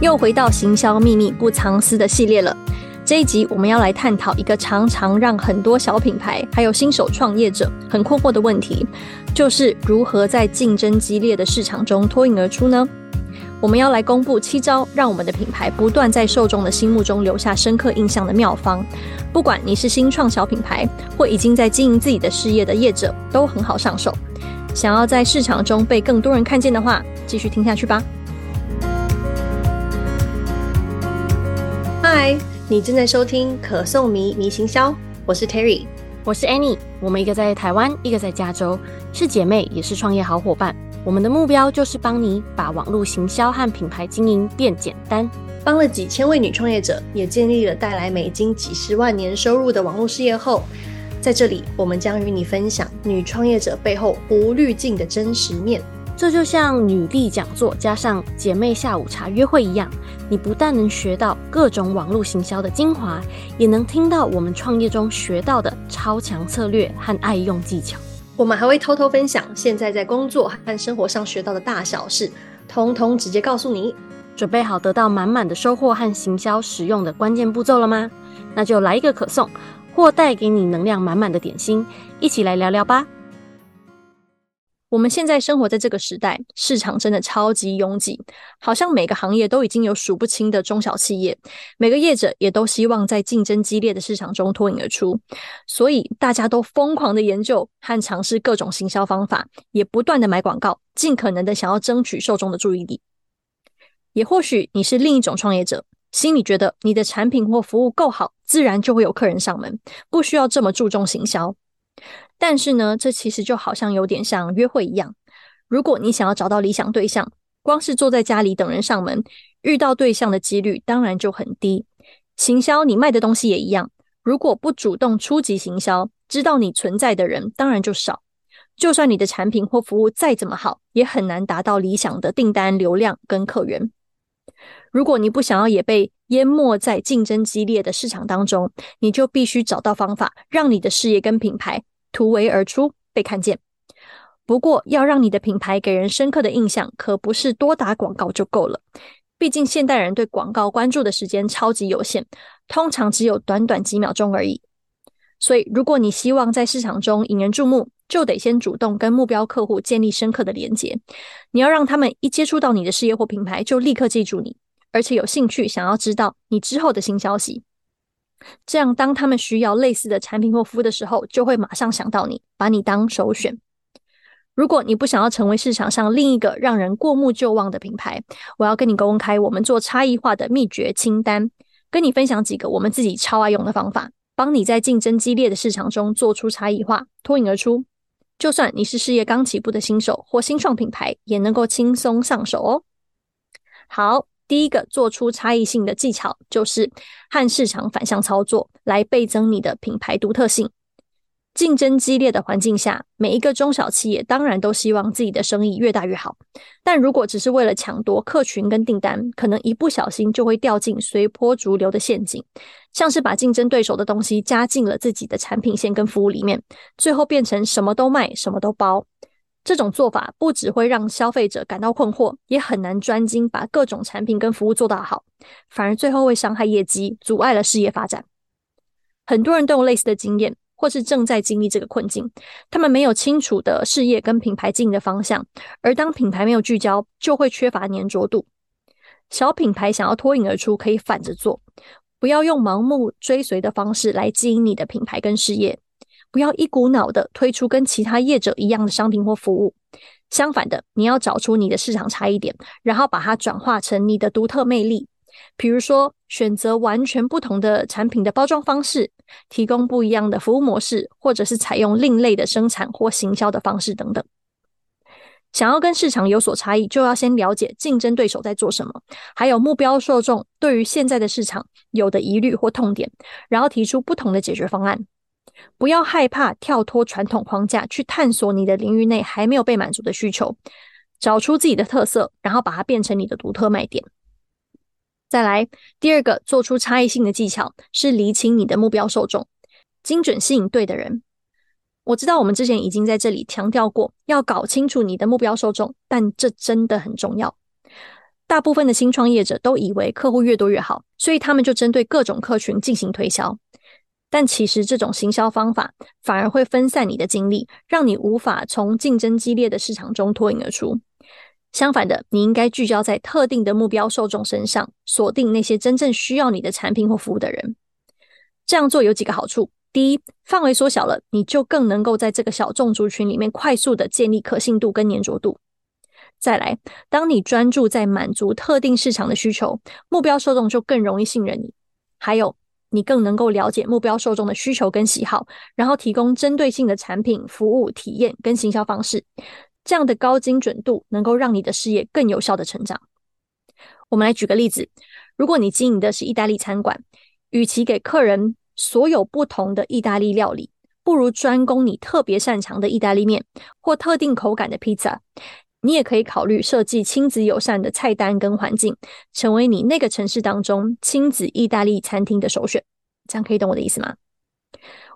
又回到行销秘密不藏私的系列了。这一集我们要来探讨一个常常让很多小品牌还有新手创业者很困惑的问题，就是如何在竞争激烈的市场中脱颖而出呢？我们要来公布七招让我们的品牌不断在受众的心目中留下深刻印象的妙方。不管你是新创小品牌，或已经在经营自己的事业的业者，都很好上手。想要在市场中被更多人看见的话，继续听下去吧。嗨，你正在收听可颂迷迷行销，我是 Terry，我是 Annie，我们一个在台湾，一个在加州，是姐妹，也是创业好伙伴。我们的目标就是帮你把网络行销和品牌经营变简单，帮了几千位女创业者，也建立了带来美金几十万年收入的网络事业后，在这里我们将与你分享女创业者背后无滤镜的真实面。这就像女力讲座加上姐妹下午茶约会一样，你不但能学到各种网络行销的精华，也能听到我们创业中学到的超强策略和爱用技巧。我们还会偷偷分享现在在工作和生活上学到的大小事，通通直接告诉你。准备好得到满满的收获和行销实用的关键步骤了吗？那就来一个可颂，或带给你能量满满的点心，一起来聊聊吧。我们现在生活在这个时代，市场真的超级拥挤，好像每个行业都已经有数不清的中小企业，每个业者也都希望在竞争激烈的市场中脱颖而出，所以大家都疯狂的研究和尝试各种行销方法，也不断的买广告，尽可能的想要争取受众的注意力。也或许你是另一种创业者，心里觉得你的产品或服务够好，自然就会有客人上门，不需要这么注重行销。但是呢，这其实就好像有点像约会一样。如果你想要找到理想对象，光是坐在家里等人上门，遇到对象的几率当然就很低。行销你卖的东西也一样，如果不主动出击行销，知道你存在的人当然就少。就算你的产品或服务再怎么好，也很难达到理想的订单流量跟客源。如果你不想要也被淹没在竞争激烈的市场当中，你就必须找到方法，让你的事业跟品牌。突围而出，被看见。不过，要让你的品牌给人深刻的印象，可不是多打广告就够了。毕竟，现代人对广告关注的时间超级有限，通常只有短短几秒钟而已。所以，如果你希望在市场中引人注目，就得先主动跟目标客户建立深刻的连接。你要让他们一接触到你的事业或品牌，就立刻记住你，而且有兴趣想要知道你之后的新消息。这样，当他们需要类似的产品或服务的时候，就会马上想到你，把你当首选。如果你不想要成为市场上另一个让人过目就忘的品牌，我要跟你公开我们做差异化的秘诀清单，跟你分享几个我们自己超爱用的方法，帮你在竞争激烈的市场中做出差异化，脱颖而出。就算你是事业刚起步的新手或新创品牌，也能够轻松上手哦。好。第一个做出差异性的技巧，就是和市场反向操作，来倍增你的品牌独特性。竞争激烈的环境下，每一个中小企业当然都希望自己的生意越大越好。但如果只是为了抢夺客群跟订单，可能一不小心就会掉进随波逐流的陷阱，像是把竞争对手的东西加进了自己的产品线跟服务里面，最后变成什么都卖，什么都包。这种做法不只会让消费者感到困惑，也很难专精把各种产品跟服务做到好，反而最后会伤害业绩，阻碍了事业发展。很多人都有类似的经验，或是正在经历这个困境。他们没有清楚的事业跟品牌经营的方向，而当品牌没有聚焦，就会缺乏黏着度。小品牌想要脱颖而出，可以反着做，不要用盲目追随的方式来经营你的品牌跟事业。不要一股脑的推出跟其他业者一样的商品或服务，相反的，你要找出你的市场差异点，然后把它转化成你的独特魅力。比如说，选择完全不同的产品的包装方式，提供不一样的服务模式，或者是采用另类的生产或行销的方式等等。想要跟市场有所差异，就要先了解竞争对手在做什么，还有目标受众对于现在的市场有的疑虑或痛点，然后提出不同的解决方案。不要害怕跳脱传统框架，去探索你的领域内还没有被满足的需求，找出自己的特色，然后把它变成你的独特卖点。再来，第二个做出差异性的技巧是厘清你的目标受众，精准吸引对的人。我知道我们之前已经在这里强调过，要搞清楚你的目标受众，但这真的很重要。大部分的新创业者都以为客户越多越好，所以他们就针对各种客群进行推销。但其实这种行销方法反而会分散你的精力，让你无法从竞争激烈的市场中脱颖而出。相反的，你应该聚焦在特定的目标受众身上，锁定那些真正需要你的产品或服务的人。这样做有几个好处：第一，范围缩小了，你就更能够在这个小众族群里面快速的建立可信度跟黏着度。再来，当你专注在满足特定市场的需求，目标受众就更容易信任你。还有，你更能够了解目标受众的需求跟喜好，然后提供针对性的产品、服务、体验跟行销方式。这样的高精准度能够让你的事业更有效的成长。我们来举个例子：如果你经营的是意大利餐馆，与其给客人所有不同的意大利料理，不如专攻你特别擅长的意大利面或特定口感的披萨。你也可以考虑设计亲子友善的菜单跟环境，成为你那个城市当中亲子意大利餐厅的首选。这样可以懂我的意思吗？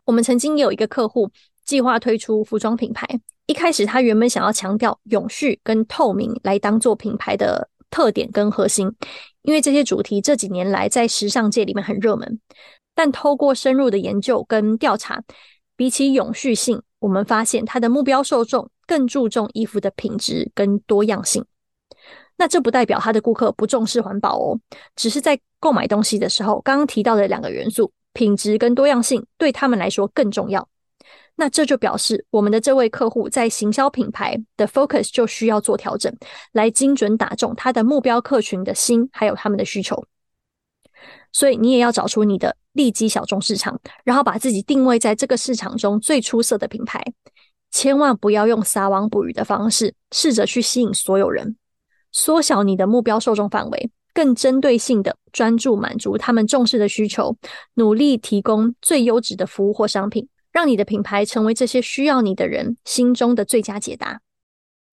我们曾经有一个客户计划推出服装品牌，一开始他原本想要强调永续跟透明来当做品牌的特点跟核心，因为这些主题这几年来在时尚界里面很热门。但透过深入的研究跟调查，比起永续性，我们发现他的目标受众。更注重衣服的品质跟多样性，那这不代表他的顾客不重视环保哦，只是在购买东西的时候，刚刚提到的两个元素，品质跟多样性对他们来说更重要。那这就表示我们的这位客户在行销品牌的 focus 就需要做调整，来精准打中他的目标客群的心，还有他们的需求。所以你也要找出你的利基小众市场，然后把自己定位在这个市场中最出色的品牌。千万不要用撒网捕鱼的方式，试着去吸引所有人，缩小你的目标受众范围，更针对性的专注满足他们重视的需求，努力提供最优质的服务或商品，让你的品牌成为这些需要你的人心中的最佳解答。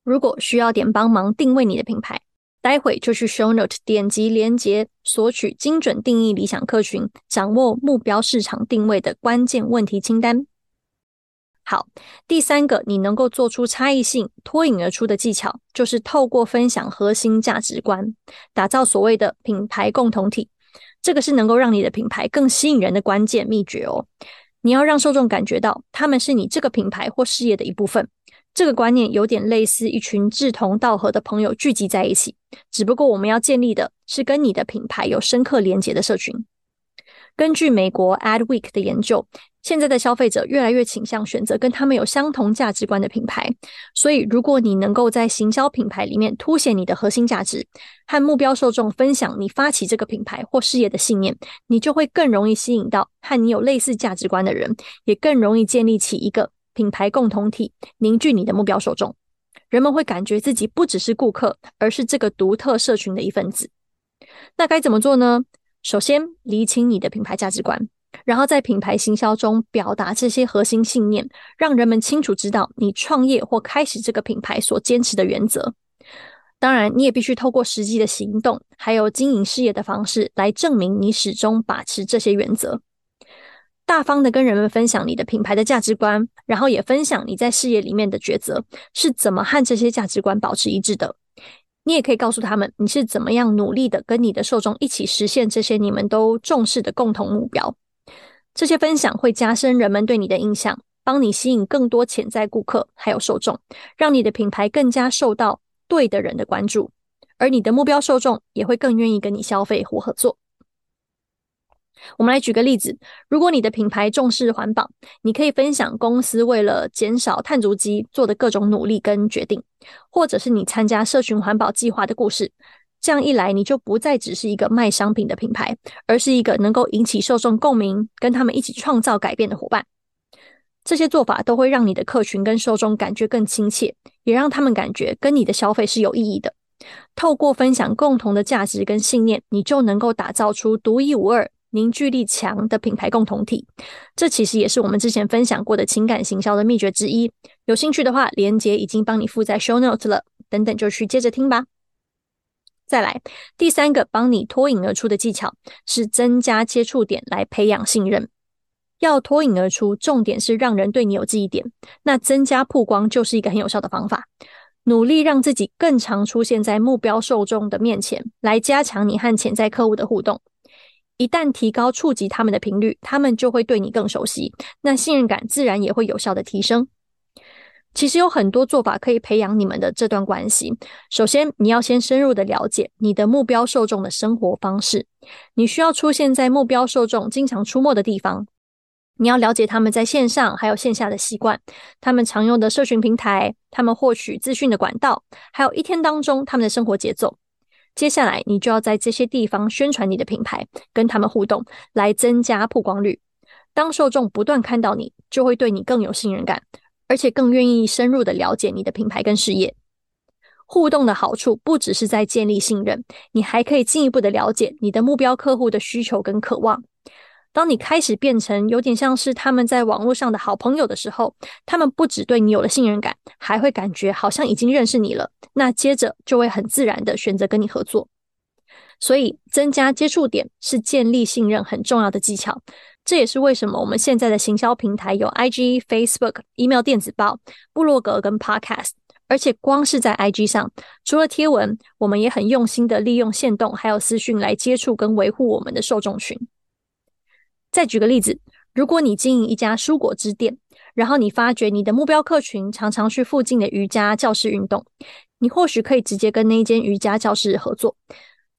如果需要点帮忙定位你的品牌，待会就去 Show Note 点击连接，索取精准定义理想客群、掌握目标市场定位的关键问题清单。好，第三个你能够做出差异性、脱颖而出的技巧，就是透过分享核心价值观，打造所谓的品牌共同体。这个是能够让你的品牌更吸引人的关键秘诀哦。你要让受众感觉到他们是你这个品牌或事业的一部分。这个观念有点类似一群志同道合的朋友聚集在一起，只不过我们要建立的是跟你的品牌有深刻连结的社群。根据美国 Adweek 的研究，现在的消费者越来越倾向选择跟他们有相同价值观的品牌。所以，如果你能够在行销品牌里面凸显你的核心价值，和目标受众分享你发起这个品牌或事业的信念，你就会更容易吸引到和你有类似价值观的人，也更容易建立起一个品牌共同体，凝聚你的目标受众。人们会感觉自己不只是顾客，而是这个独特社群的一份子。那该怎么做呢？首先，厘清你的品牌价值观，然后在品牌行销中表达这些核心信念，让人们清楚知道你创业或开始这个品牌所坚持的原则。当然，你也必须透过实际的行动，还有经营事业的方式来证明你始终把持这些原则。大方的跟人们分享你的品牌的价值观，然后也分享你在事业里面的抉择是怎么和这些价值观保持一致的。你也可以告诉他们，你是怎么样努力的跟你的受众一起实现这些你们都重视的共同目标。这些分享会加深人们对你的印象，帮你吸引更多潜在顾客还有受众，让你的品牌更加受到对的人的关注，而你的目标受众也会更愿意跟你消费或合作。我们来举个例子，如果你的品牌重视环保，你可以分享公司为了减少碳足迹做的各种努力跟决定，或者是你参加社群环保计划的故事。这样一来，你就不再只是一个卖商品的品牌，而是一个能够引起受众共鸣、跟他们一起创造改变的伙伴。这些做法都会让你的客群跟受众感觉更亲切，也让他们感觉跟你的消费是有意义的。透过分享共同的价值跟信念，你就能够打造出独一无二。凝聚力强的品牌共同体，这其实也是我们之前分享过的情感行销的秘诀之一。有兴趣的话，连结已经帮你附在 show notes 了，等等就去接着听吧。再来，第三个帮你脱颖而出的技巧是增加接触点来培养信任。要脱颖而出，重点是让人对你有记忆点。那增加曝光就是一个很有效的方法。努力让自己更常出现在目标受众的面前，来加强你和潜在客户的互动。一旦提高触及他们的频率，他们就会对你更熟悉，那信任感自然也会有效的提升。其实有很多做法可以培养你们的这段关系。首先，你要先深入的了解你的目标受众的生活方式。你需要出现在目标受众经常出没的地方。你要了解他们在线上还有线下的习惯，他们常用的社群平台，他们获取资讯的管道，还有一天当中他们的生活节奏。接下来，你就要在这些地方宣传你的品牌，跟他们互动，来增加曝光率。当受众不断看到你，就会对你更有信任感。而且更愿意深入的了解你的品牌跟事业。互动的好处不只是在建立信任，你还可以进一步的了解你的目标客户的需求跟渴望。当你开始变成有点像是他们在网络上的好朋友的时候，他们不只对你有了信任感，还会感觉好像已经认识你了。那接着就会很自然的选择跟你合作。所以增加接触点是建立信任很重要的技巧。这也是为什么我们现在的行销平台有 IG、Facebook、email 电子报、部落格跟 Podcast，而且光是在 IG 上，除了贴文，我们也很用心的利用线动还有私讯来接触跟维护我们的受众群。再举个例子，如果你经营一家蔬果汁店，然后你发觉你的目标客群常常去附近的瑜伽教室运动，你或许可以直接跟那间瑜伽教室合作，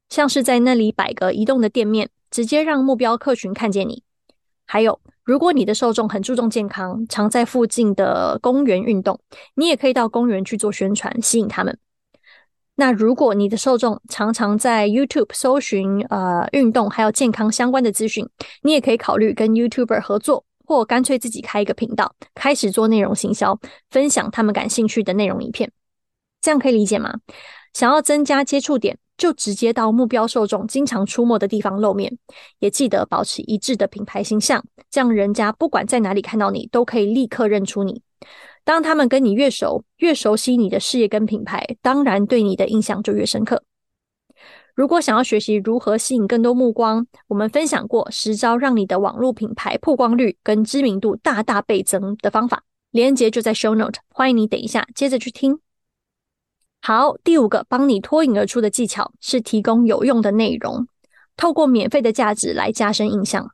像是在那里摆个移动的店面，直接让目标客群看见你。还有，如果你的受众很注重健康，常在附近的公园运动，你也可以到公园去做宣传，吸引他们。那如果你的受众常常在 YouTube 搜寻呃运动还有健康相关的资讯，你也可以考虑跟 YouTuber 合作，或干脆自己开一个频道，开始做内容行销，分享他们感兴趣的内容影片。这样可以理解吗？想要增加接触点，就直接到目标受众经常出没的地方露面，也记得保持一致的品牌形象，这样人家不管在哪里看到你，都可以立刻认出你。当他们跟你越熟，越熟悉你的事业跟品牌，当然对你的印象就越深刻。如果想要学习如何吸引更多目光，我们分享过十招让你的网络品牌曝光率跟知名度大大倍增的方法，链接就在 Show Note，欢迎你等一下接着去听。好，第五个帮你脱颖而出的技巧是提供有用的内容，透过免费的价值来加深印象。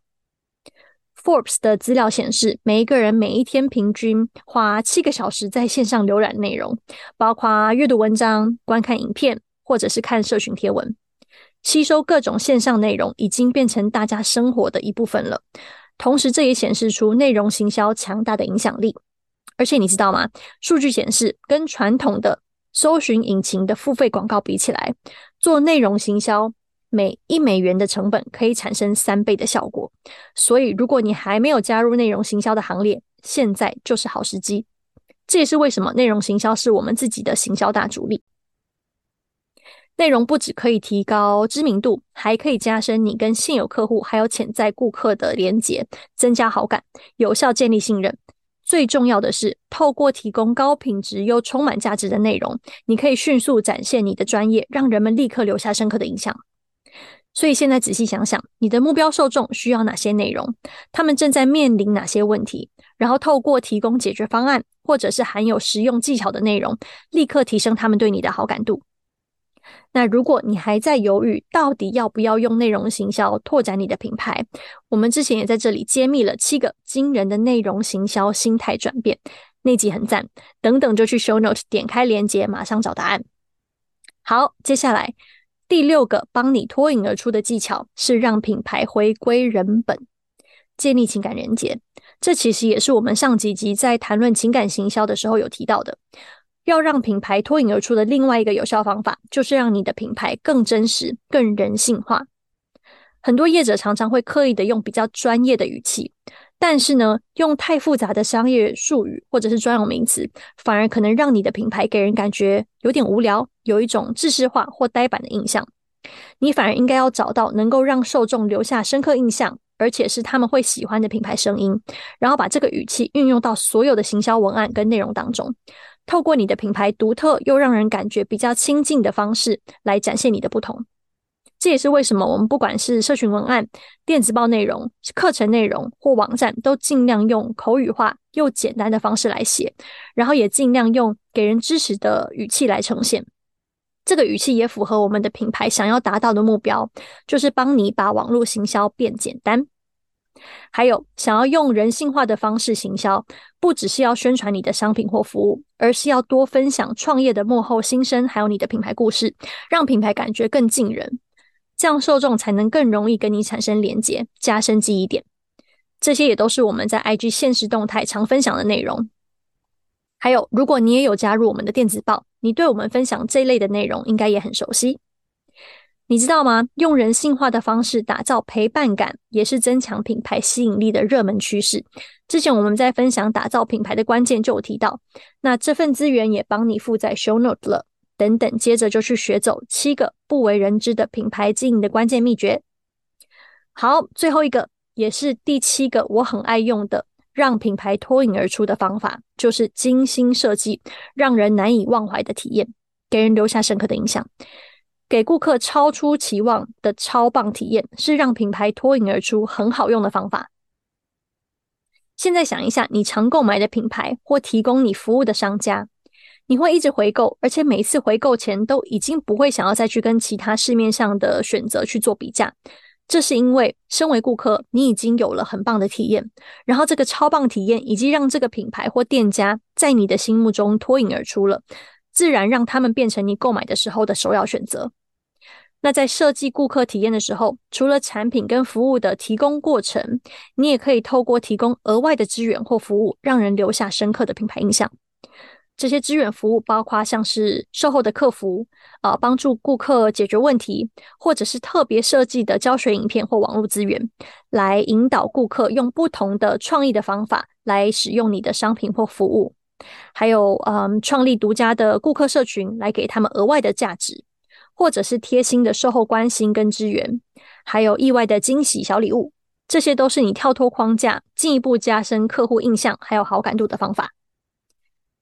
Forbes 的资料显示，每一个人每一天平均花七个小时在线上浏览内容，包括阅读文章、观看影片，或者是看社群贴文，吸收各种线上内容已经变成大家生活的一部分了。同时，这也显示出内容行销强大的影响力。而且，你知道吗？数据显示，跟传统的搜寻引擎的付费广告比起来，做内容行销每一美元的成本可以产生三倍的效果。所以，如果你还没有加入内容行销的行列，现在就是好时机。这也是为什么内容行销是我们自己的行销大主力。内容不只可以提高知名度，还可以加深你跟现有客户还有潜在顾客的连结，增加好感，有效建立信任。最重要的是，透过提供高品质又充满价值的内容，你可以迅速展现你的专业，让人们立刻留下深刻的印象。所以现在仔细想想，你的目标受众需要哪些内容？他们正在面临哪些问题？然后透过提供解决方案，或者是含有实用技巧的内容，立刻提升他们对你的好感度。那如果你还在犹豫，到底要不要用内容行销拓展你的品牌？我们之前也在这里揭秘了七个惊人的内容行销心态转变，那集很赞。等等就去 show note 点开链接，马上找答案。好，接下来第六个帮你脱颖而出的技巧是让品牌回归人本，建立情感连接。这其实也是我们上几集在谈论情感行销的时候有提到的。要让品牌脱颖而出的另外一个有效方法，就是让你的品牌更真实、更人性化。很多业者常常会刻意的用比较专业的语气，但是呢，用太复杂的商业术语或者是专有名词，反而可能让你的品牌给人感觉有点无聊，有一种制式化或呆板的印象。你反而应该要找到能够让受众留下深刻印象，而且是他们会喜欢的品牌声音，然后把这个语气运用到所有的行销文案跟内容当中。透过你的品牌独特又让人感觉比较亲近的方式来展现你的不同。这也是为什么我们不管是社群文案、电子报内容、课程内容或网站，都尽量用口语化又简单的方式来写，然后也尽量用给人支持的语气来呈现。这个语气也符合我们的品牌想要达到的目标，就是帮你把网络行销变简单。还有，想要用人性化的方式行销，不只是要宣传你的商品或服务，而是要多分享创业的幕后心声，还有你的品牌故事，让品牌感觉更近人。这样受众才能更容易跟你产生连接，加深记忆点。这些也都是我们在 IG 现实动态常分享的内容。还有，如果你也有加入我们的电子报，你对我们分享这类的内容应该也很熟悉。你知道吗？用人性化的方式打造陪伴感，也是增强品牌吸引力的热门趋势。之前我们在分享打造品牌的关键就有提到，那这份资源也帮你附在 Show Note 了。等等，接着就去学走七个不为人知的品牌经营的关键秘诀。好，最后一个也是第七个，我很爱用的，让品牌脱颖而出的方法，就是精心设计，让人难以忘怀的体验，给人留下深刻的印象，给顾客超出期望的超棒体验，是让品牌脱颖而出很好用的方法。现在想一下，你常购买的品牌或提供你服务的商家。你会一直回购，而且每一次回购前都已经不会想要再去跟其他市面上的选择去做比价。这是因为身为顾客，你已经有了很棒的体验，然后这个超棒体验已经让这个品牌或店家在你的心目中脱颖而出了，自然让他们变成你购买的时候的首要选择。那在设计顾客体验的时候，除了产品跟服务的提供过程，你也可以透过提供额外的资源或服务，让人留下深刻的品牌印象。这些支援服务包括像是售后的客服，呃，帮助顾客解决问题，或者是特别设计的教学影片或网络资源，来引导顾客用不同的创意的方法来使用你的商品或服务。还有，嗯，创立独家的顾客社群来给他们额外的价值，或者是贴心的售后关心跟支援，还有意外的惊喜小礼物，这些都是你跳脱框架，进一步加深客户印象还有好感度的方法。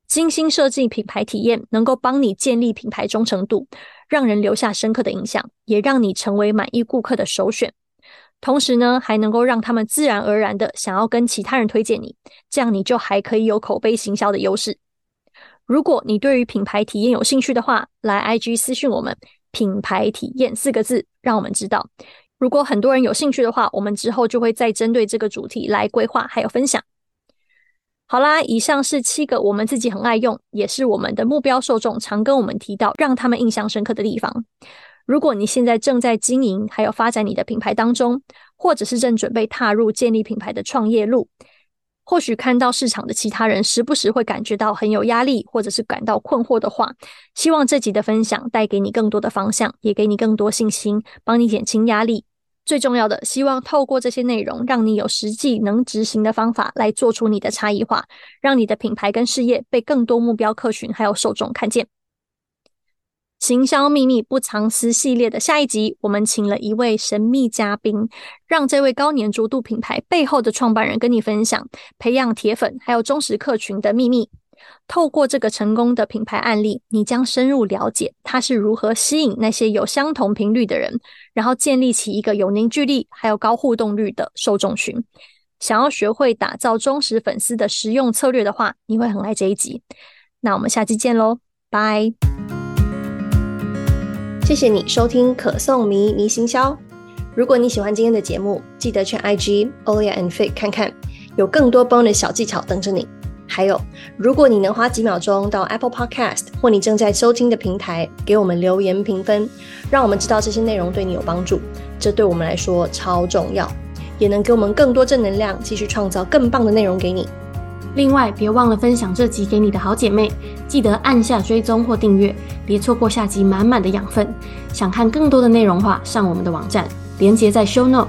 精心设计品牌体验，能够帮你建立品牌忠诚度，让人留下深刻的印象，也让你成为满意顾客的首选。同时呢，还能够让他们自然而然的想要跟其他人推荐你，这样你就还可以有口碑行销的优势。如果你对于品牌体验有兴趣的话，来 IG 私讯我们“品牌体验”四个字，让我们知道。如果很多人有兴趣的话，我们之后就会再针对这个主题来规划还有分享。好啦，以上是七个我们自己很爱用，也是我们的目标受众常跟我们提到，让他们印象深刻的地方。如果你现在正在经营还有发展你的品牌当中，或者是正准备踏入建立品牌的创业路，或许看到市场的其他人时不时会感觉到很有压力，或者是感到困惑的话，希望这集的分享带给你更多的方向，也给你更多信心，帮你减轻压力。最重要的，希望透过这些内容，让你有实际能执行的方法来做出你的差异化，让你的品牌跟事业被更多目标客群还有受众看见。行销秘密不藏私系列的下一集，我们请了一位神秘嘉宾，让这位高黏着度品牌背后的创办人跟你分享培养铁粉还有忠实客群的秘密。透过这个成功的品牌案例，你将深入了解他是如何吸引那些有相同频率的人，然后建立起一个有凝聚力还有高互动率的受众群。想要学会打造忠实粉丝的实用策略的话，你会很爱这一集。那我们下期见喽，拜！谢谢你收听可颂迷迷行销。如果你喜欢今天的节目，记得去 IG Olia and Fit 看看，有更多 bonus 小技巧等着你。还有，如果你能花几秒钟到 Apple Podcast 或你正在收听的平台给我们留言评分，让我们知道这些内容对你有帮助，这对我们来说超重要，也能给我们更多正能量，继续创造更棒的内容给你。另外，别忘了分享这集给你的好姐妹，记得按下追踪或订阅，别错过下集满满的养分。想看更多的内容话，上我们的网站，连结在 Show Note。